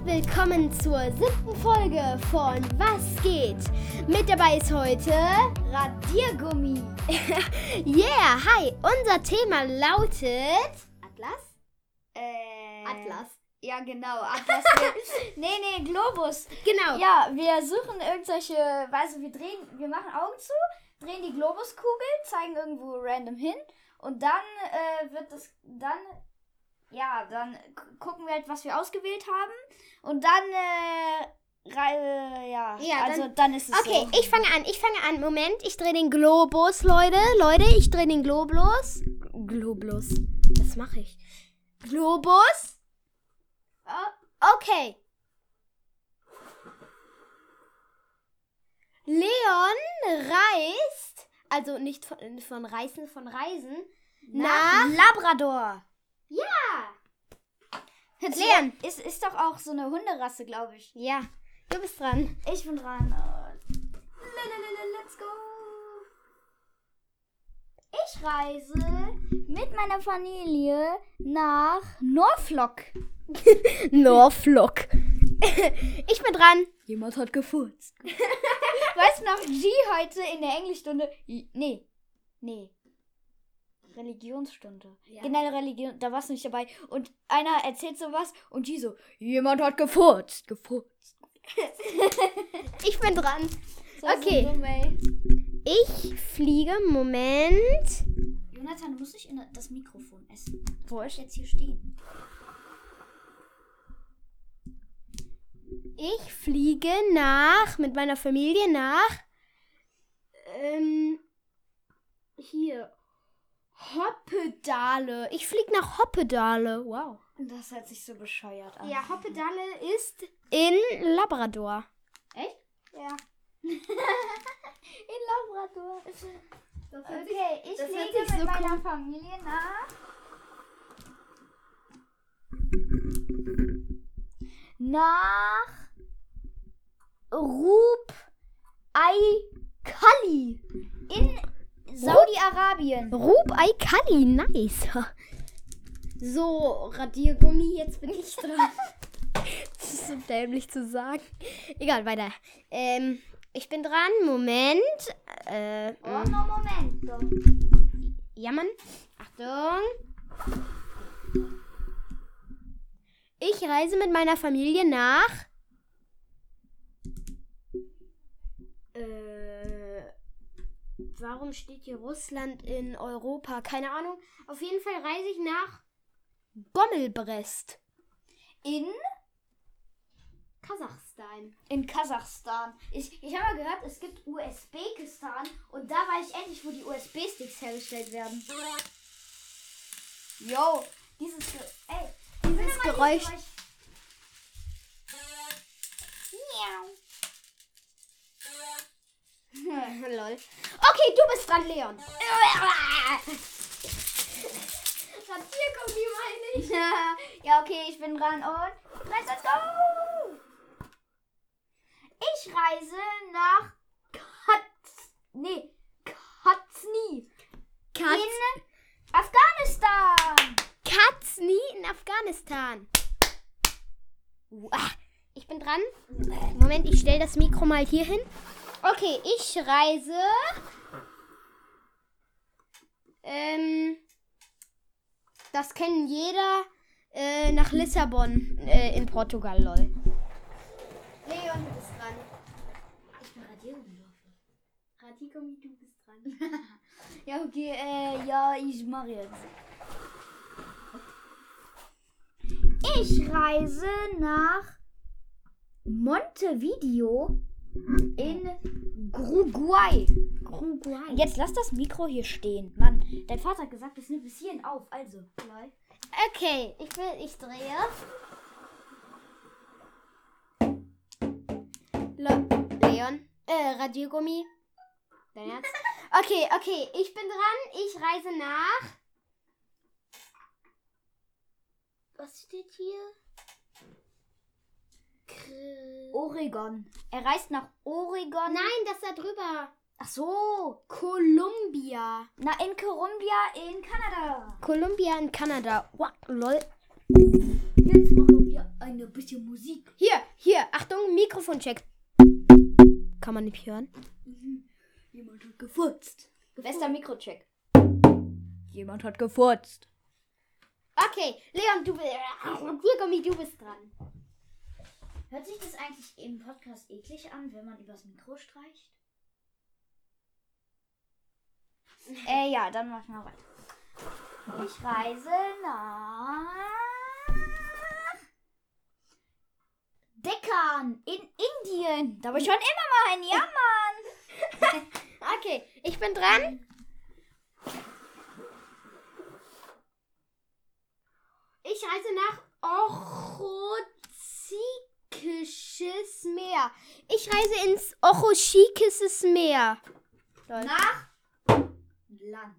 und willkommen zur siebten Folge von Was geht? Mit dabei ist heute Radiergummi. Yeah, hi. Unser Thema lautet Atlas? Äh, Atlas. Ja, genau. Atlas. nee, nee, Globus. Genau. Ja, wir suchen irgendwelche, weißt du, wir drehen, wir machen Augen zu, drehen die Globuskugel, zeigen irgendwo random hin und dann äh, wird das, dann, ja, dann gu- gucken wir halt, was wir ausgewählt haben und dann, äh, rei- ja, Ja, also dann- dann, ist es Okay, so. ich fange an. Ich fange an. Moment, ich drehe den Globus, Leute. Leute, ich drehe den Globus. Globus. Was mache ich? Globus. Oh, okay. Leon reist, also nicht von, von Reisen, von Reisen, Nach nach Labrador. Ja. Jetzt Leon. Ist, ist doch auch so eine Hunderasse, glaube ich. Ja, du bist dran. Ich bin dran. Lalalala, Let's go. Ich reise mit meiner Familie nach Norfolk. Norfolk. ich bin dran. Jemand hat gefurzt. weißt du noch, G heute in der Englischstunde. Nee. Nee. Religionsstunde. Ja. Generelle Religion, da warst du nicht dabei. Und einer erzählt sowas und G so, jemand hat gefurzt. Gefurzt. Ich bin dran. So Okay. dumm. Ich fliege, Moment. Jonathan, du musst nicht in das Mikrofon essen. Das Wurscht. muss jetzt hier stehen. Ich fliege nach, mit meiner Familie nach, ähm, hier, Hoppedale. Ich fliege nach Hoppedale. Wow. Das hört sich so bescheuert an. Ja, Hoppedale ist in Labrador. Echt? Ja. In Labrador. Okay, ich das fliege sich mit so meiner cool- Familie nach. Nach Rub Kali in Saudi-Arabien. Rub Kali, nice. So, Radiergummi, jetzt bin ich dran. das ist so dämlich zu sagen. Egal, weiter. Ähm, ich bin dran. Moment. Äh, Oh, no momento. ja, Mann. Achtung. Ich reise mit meiner Familie nach. Äh, warum steht hier Russland in Europa? Keine Ahnung. Auf jeden Fall reise ich nach Bommelbrest. In, Kasachstan. in Kasachstan. Ich, ich habe mal gehört, es gibt Usbekistan und da weiß ich endlich, wo die USB-Sticks hergestellt werden. Yo, dieses, ey, Dieses Geräusch. Miau. Lol. Okay, du bist dran, Leon. Radiergummi meine ich. ja, okay, ich bin dran und let's, go! Ich reise nach Katz... Nee, Katzny Katz, in Afghanistan. Katzny in Afghanistan. Ich bin dran. Moment, ich stelle das Mikro mal hier hin. Okay, ich reise. Ähm, das kennen jeder. Äh, nach Lissabon äh, in Portugal, lol. Leon, du bist dran. Ich bin Radiergummi. Radiergummi, du bist dran. Ja, okay, äh, ja, ich mache jetzt. Ich reise nach Montevideo in Uruguay. Uruguay. Jetzt lass das Mikro hier stehen. Mann, dein Vater hat gesagt, es nimmt bis hierhin auf. Also. Okay, ich will, ich drehe. Le Leon, äh, Radiergummi. Dein Herz. Okay, okay, ich bin dran. Ich reise nach. Was steht hier? Oregon. Er reist nach Oregon. Nein, das da drüber. Ach so. Columbia. Na, in Columbia in Kanada. Columbia in Kanada. Wow, lol. Jetzt machen wir eine bisschen Musik. Hier, hier, Achtung, Mikrofoncheck. Kann man nicht hören. Jemand hat gefurzt. Bester Mikrocheck. Jemand hat gefurzt. Okay, Leon, du bist. Gummi, du bist dran. Hört sich das eigentlich im Podcast eklig an, wenn man übers Mikro streicht? äh, ja, dann mach ich mal weiter. Ich reise nach Deccan in Indien. Da war ich schon immer mal ein Ja, Mann. Okay, ich bin dran. Ich reise nach Ochotskisches Meer. Ich reise ins Ochotskisches Meer. Nach Land.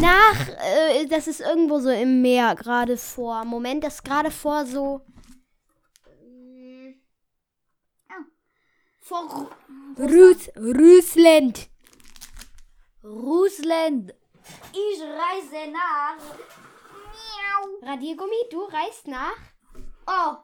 Nach, äh, das ist irgendwo so im Meer gerade vor. Moment, das ist gerade vor so. ähm, Ah. Vor Russ Russland. Russland. Ich reise nach. Miau. Radiergummi, du reist nach. Oh.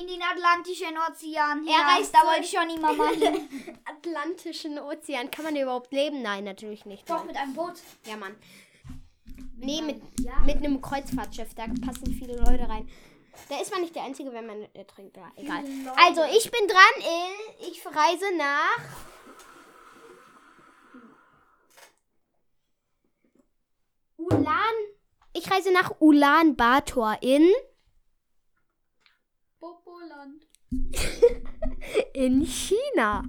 In den Atlantischen Ozean. Er Ja, reist da wollte ich schon immer mal hin. Atlantischen Ozean. Kann man überhaupt leben? Nein, natürlich nicht. Doch, mit einem Boot. Ja, Mann. Nee, mit, Ja. mit einem Kreuzfahrtschiff. Da passen viele Leute rein. Da ist man nicht der Einzige, wenn man trinkt. Ja, egal. Also, ich bin dran. äh, Ich reise nach. Ulan. Ich reise nach Ulan Bator in. In China.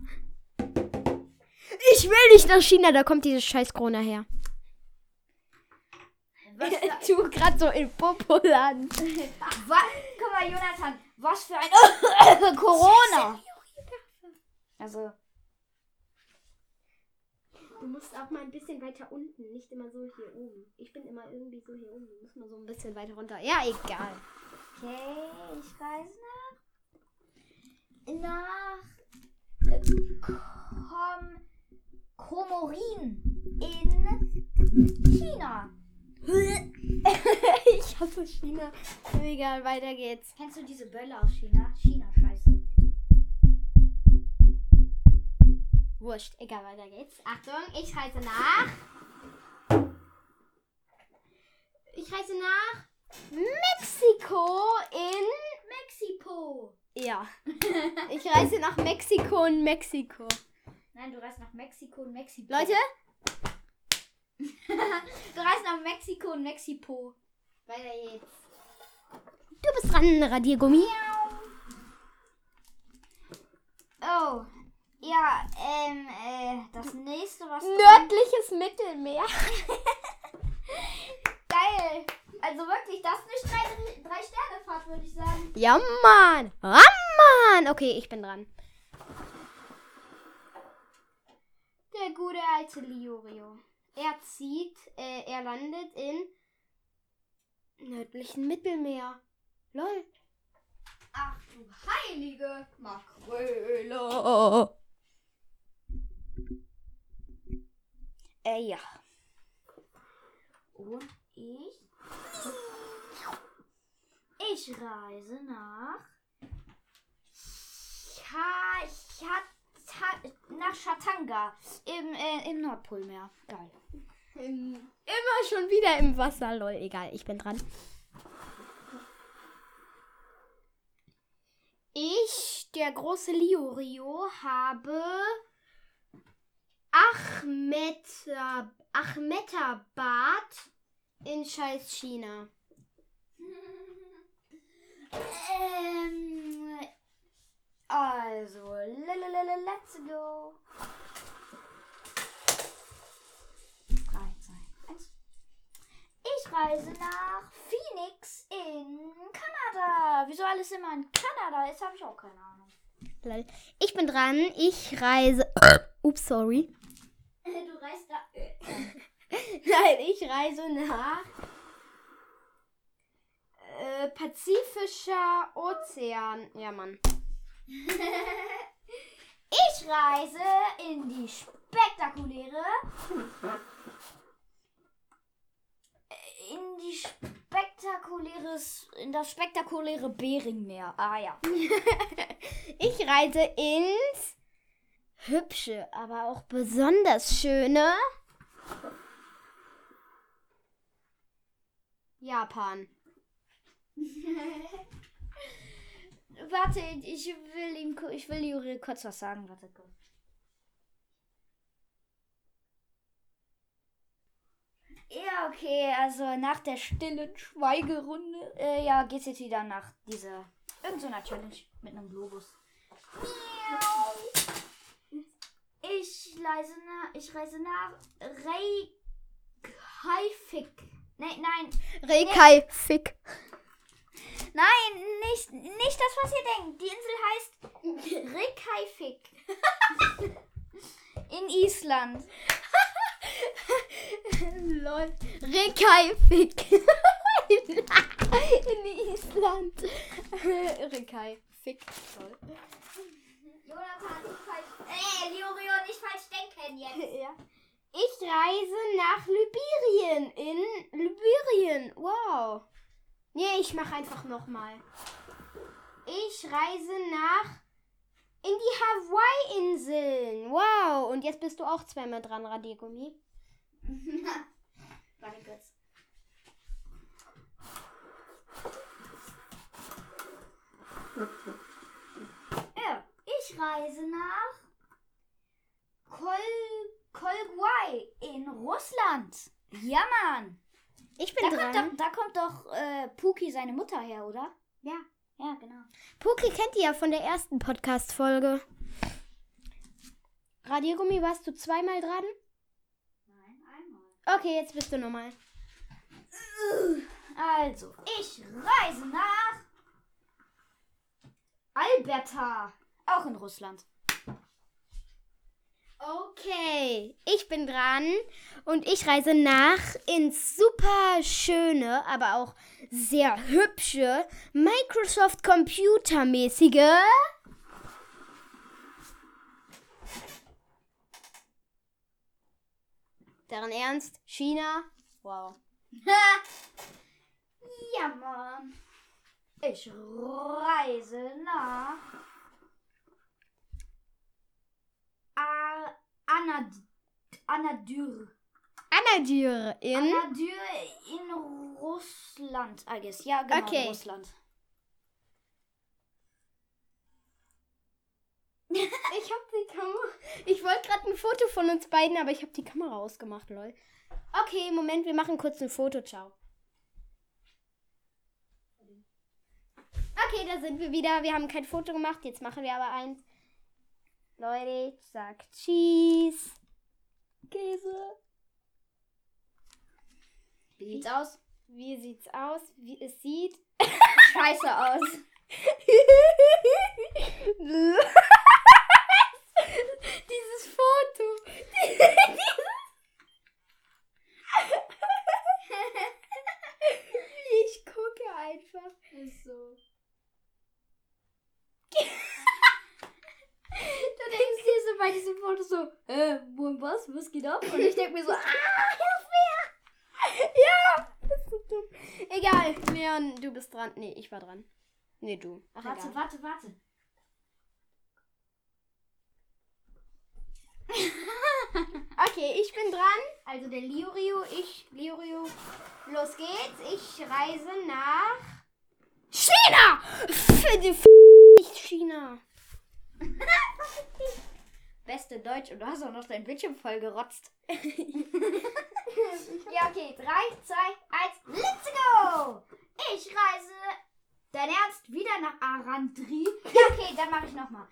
Ich will nicht nach China, da kommt diese scheiß Corona her. Was für, Du gerade so in Popoland. was? Guck mal, Jonathan. Was für ein Corona. Also, Du musst auch mal ein bisschen weiter unten, nicht immer so hier oben. Ich bin immer irgendwie so hier oben. Du musst mal so ein bisschen weiter runter. Ja, egal. okay, ich reise nach. Nach. äh, Kom, Komorin. In China. ich hasse China. Egal, weiter geht's. Kennst du diese Bölle aus China? China-Scheiße. Wurscht, egal, weiter geht's. Achtung, ich reise nach. Ich reise nach Mexiko in. Mexiko. Ja. Ich reise nach Mexiko in Mexiko. Nein, du reist nach Mexiko und Mexiko. Leute, Du reist nach Mexiko und Mexiko. weiter geht's. Du bist dran, Radiergummi. Oh. Ja, ähm, äh, das nächste, was. Nördliches Mittelmeer. Geil. Also wirklich, das ist eine drei, drei Sterne Fahrt, würde ich sagen. Ja, Mann. Ja, Mann. Okay, ich bin dran. Der gute alte Liorio. Er zieht, äh, er landet in nördlichen Mittelmeer. Lol. Ach du heilige Makrele. Äh, ja. Und ich. Ich reise nach. Cha, Cha, Cha, nach Chatanga im, äh, im Nordpolmeer. Geil. Im, immer schon wieder im Wasser, lol. Egal, ich bin dran. Ich, der große Liorio, habe Ahmeta, Ahmetabad in scheiß China. Ähm, also, lalalala, let's go. Drei, zwei, eins. Ich reise nach Phoenix in Kanada. Wieso alles immer in Kanada? Jetzt habe ich auch keine Ahnung. Ich bin dran. Ich reise. Ups, sorry. Du reist da. Nein, ich reise nach äh, Pazifischer Ozean. Ja, Mann. Ich reise in die spektakuläre. In die spektakuläre spektakuläres, in das spektakuläre Beringmeer. Ah ja. Ich reise ins hübsche, aber auch besonders schöne Japan. Warte, ich will ihm, ich will Juri kurz was sagen. Warte kurz. Ja, okay, also nach der stillen Schweigerunde, äh, ja, geht's jetzt wieder nach dieser, irgendeiner Challenge mit einem Globus. Ich reise nach, ich reise nach Reykjavik. Nein, nein, Fick. Nein, nicht, nicht das, was ihr denkt. Die Insel heißt Reykjavik. In Island. Lol. Fick. In Island. Fick. Toll. Jonathan, nicht falsch. Äh, Liorio, nicht falsch denken jetzt. Ja. Ich reise nach Libyrien. In Libyrien. Wow. Nee, ich mach einfach nochmal. Ich reise nach in die Hawaii-Inseln. Wow. Und jetzt bist du auch zweimal dran, Radiergummi. Warte kurz. Ja, ich reise nach Kol Kolgwai in Russland. Ja, Mann. Ich bin Da kommt, dran. doch, da kommt doch äh, Puki seine Mutter her, oder? Ja. Ja, genau. Puki kennt ihr ja von der ersten Podcast-Folge. Radiergummi, warst du zweimal dran? Nein, einmal. Okay, jetzt bist du nochmal. Also, ich reise nach Alberta, auch in Russland. Okay, ich bin dran und ich reise nach ins super schöne, aber auch sehr hübsche Microsoft Computermäßige. Deren Ernst? China? Wow. ja, Mann. Ich reise nach Anad Anadyr. Anadyr in. Anadyr in Russland, I guess. Ja, genau, Okay. Russland. Ich hab die Kamera. Ich wollte gerade ein Foto von uns beiden, aber ich habe die Kamera ausgemacht, lol. Okay, Moment, wir machen kurz ein Foto. Ciao. Okay, da sind wir wieder. Wir haben kein Foto gemacht. Jetzt machen wir aber eins. Leute, ich sag Cheese. Käse. Wie sieht's aus? Wie sieht's aus? Wie es sieht. Scheiße aus. Dieses Foto. ich gucke einfach. So. Du denkst dir so bei diesem Foto so, äh, wo und was? Was geht ab? Und ich denke mir so, ah, hilf mir! Ja, das ist so dumm. Egal, Leon, du bist dran. Nee, ich war dran. Nee, du. Ach, Warte, egal. warte, warte. Okay, ich bin dran. Also der Liorio, ich, Liorio. Los geht's. Ich reise nach China! Für die F nicht China. Beste Deutsch und du hast auch noch dein Bildschirm voll gerotzt. ja, okay. 3, 2, 1, let's go! Ich reise. Dein Ernst? Wieder nach Arandri? Ja, okay, dann mache ich nochmal.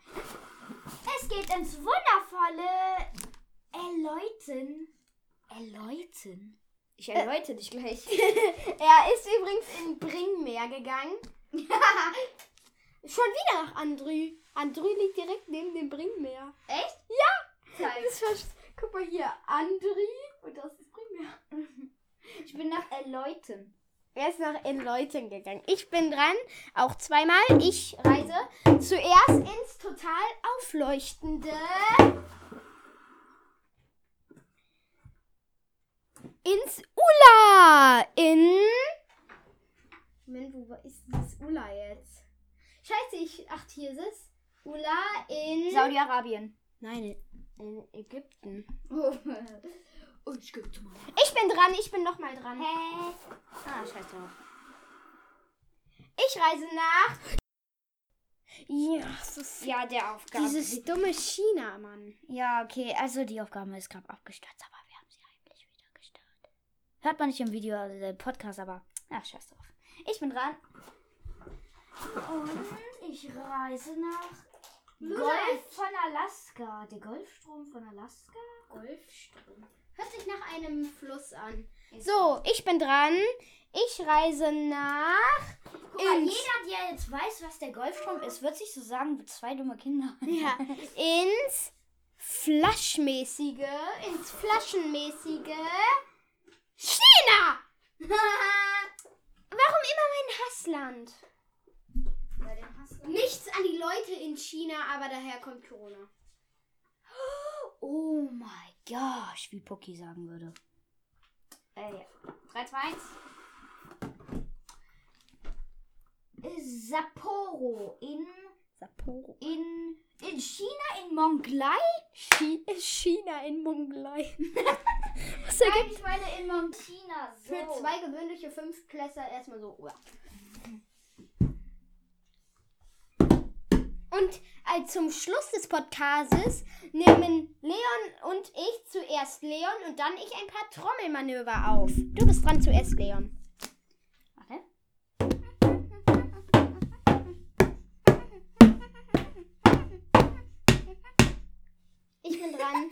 Es geht ins wundervolle Erläuten. Erläuten? Ich erläute dich gleich. Er ist übrigens in Bringmeer gegangen. Schon wieder nach Andrü. Andrü liegt direkt neben dem Bringmeer. Echt? Ja! Zeig. Das war, guck mal hier, Andrü und das ist Bringmeer. Ich bin nach Erläuten. Er ist nach Enleuten gegangen. Ich bin dran, auch zweimal. Ich reise zuerst ins total aufleuchtende. Ins Ula in. Moment, ist Ula jetzt? Scheiße, ich. Ach, hier ist es. Ula in. Saudi-Arabien. Nein, in Ägypten. Oh, ich gebe zu mal. Ich bin dran, ich bin nochmal dran. Hä? Ah, scheiße. Ich reise nach. Ja, das ist Ja, der Aufgabe. dieses dumme China, Mann. ja, okay. Also die Aufgabe ist gerade abgestürzt, aber wir haben sie eigentlich wieder gestartet. Hört man nicht im Video, also der Podcast, aber. Ach, scheiß drauf. Ich bin dran. Und ich reise nach Golf von Alaska. Der Golfstrom von Alaska? Golfstrom. Hört sich nach einem Fluss an. So, ich bin dran. Ich reise nach. Guck mal, ins- jeder, der jetzt weiß, was der Golfstrom ist, wird sich so sagen wie zwei dumme Kinder. Ja, ins Flaschmäßige, ins Flaschenmäßige China! Warum immer mein Hassland? Nichts an die Leute in China, aber daher kommt Corona. Oh mein gosh, wie Poki sagen würde. Äh, 3, 2, 1. Sapporo in, Sapporo. in, in China, in Mongolei? Chi China in Mongolei. Was Nein, ergibt ich meine in Mong China. So. für zwei gewöhnliche Fünftklässler erstmal so. uah. Und äh, zum Schluss des Podcasts nehmen Leon und ich zuerst Leon und dann ich ein paar Trommelmanöver auf. Du bist dran zuerst, Leon. Warte. Ich bin dran.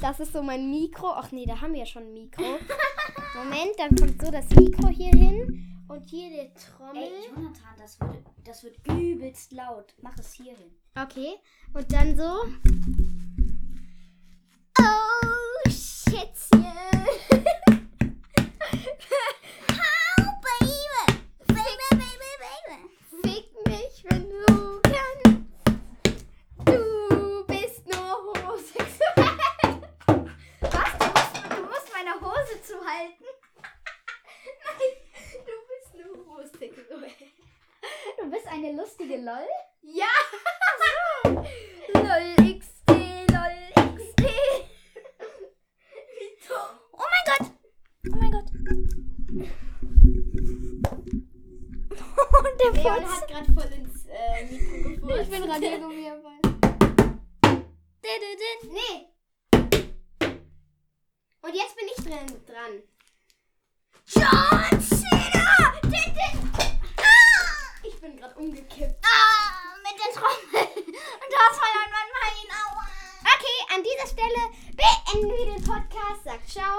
Das ist so mein Mikro. Ach nee, da haben wir ja schon ein Mikro. Moment, dann kommt so das Mikro hier hin. Und hier der Trommel. Ey, Jonathan, das wird, das wird übelst laut. Mach es hier hin. Okay. Und dann so. Oh, Schätzchen. Der Leon Furz. hat gerade voll ins äh, Mikro gefurzt. Ich bin Radiergummi dabei. Nee. Und jetzt bin ich dran. dran. John Cena! Din, din. Ah! Ich bin gerade umgekippt. Ah, mit der Trommel. Und das war dann mein Bein. Aua. Okay, an dieser Stelle beenden wir den Podcast. Sagt ciao.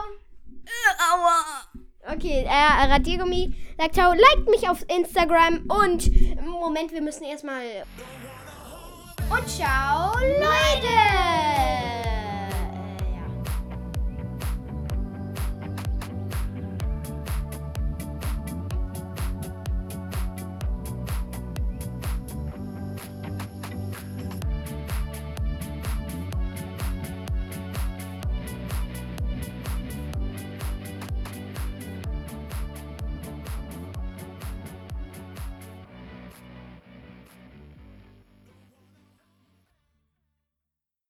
Aua. Okay, äh, Radiergummi sagt ciao. Liked mich auf Instagram und Moment, wir müssen erstmal. Und ciao, Leute!